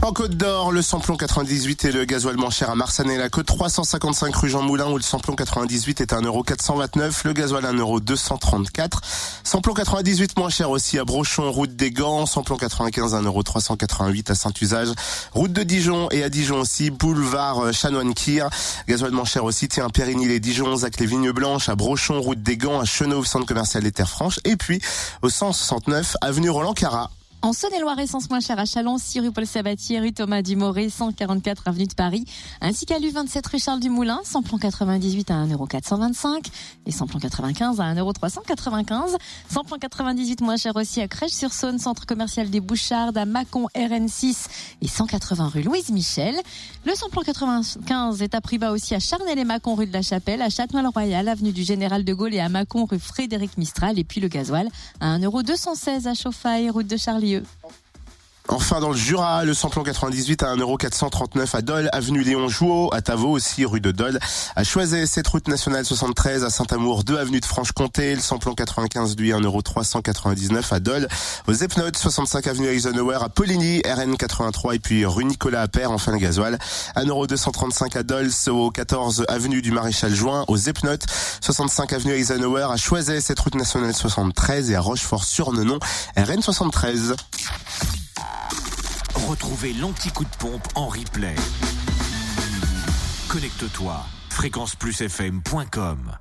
En Côte d'Or, le samplon 98 et le gasoil moins cher à Marsanet la Côte 355 rue Jean Moulin où le samplon 98 est à 1,429€, le gasoil 1,234€. Samplon 98 moins cher aussi à Brochon, route des Gants, samplon 95 1,388€ à Saint-Usage, route de Dijon et à Dijon aussi, boulevard Chanoine-Kir. Gasoil moins cher aussi, tiens, Périgny-les-Dijon, Zac les Vignes Blanches, à Brochon, route des Gants, à Chenauve, centre commercial des Terres Franches et puis au 169 avenue Roland Cara. En Saône-et-Loire, essence moins chère à Chalon, 6 rue Paul Sabatier, rue Thomas Dumoré, 144 avenue de Paris, ainsi qu'à l'U27 rue Charles Dumoulin, samplon 98 à 1,425€ et samplon 95 à 1,395€. Samplon 98 moins cher aussi à Crèche-sur-Saône, centre commercial des Bouchardes, à Mâcon RN6 et 180 rue Louise Michel. Le samplon 95 est à prix bas aussi à Charnay-les-Mâcon rue de la Chapelle, à Châtenois-le-Royal, avenue du Général de Gaulle et à Mâcon rue Frédéric Mistral et puis le gasoil à 1,216€ à Chauffaille, route de Charlieu. Enfin, dans le Jura, le samplon 98 à 1,439€ à Dole, avenue Léon Jouot, à Tavaux aussi, rue de Dole, à Choiset, cette route nationale 73 à Saint-Amour, 2 avenue de Franche-Comté, le samplon 95 lui 1,399€ à Dole, aux Epnotes, 65 avenue Eisenhower à Poligny, RN 83 et puis rue Nicolas Appert, enfin le gasoil, 1,235€ à Dole, au 14 avenue du Maréchal Juin, aux Epnotes, 65 avenue Eisenhower à Choiset, cette route nationale 73 et à Rochefort-sur-Nenon, RN 73. Retrouvez l'anti-coup de pompe en replay. Connecte-toi. fréquenceplusfm.com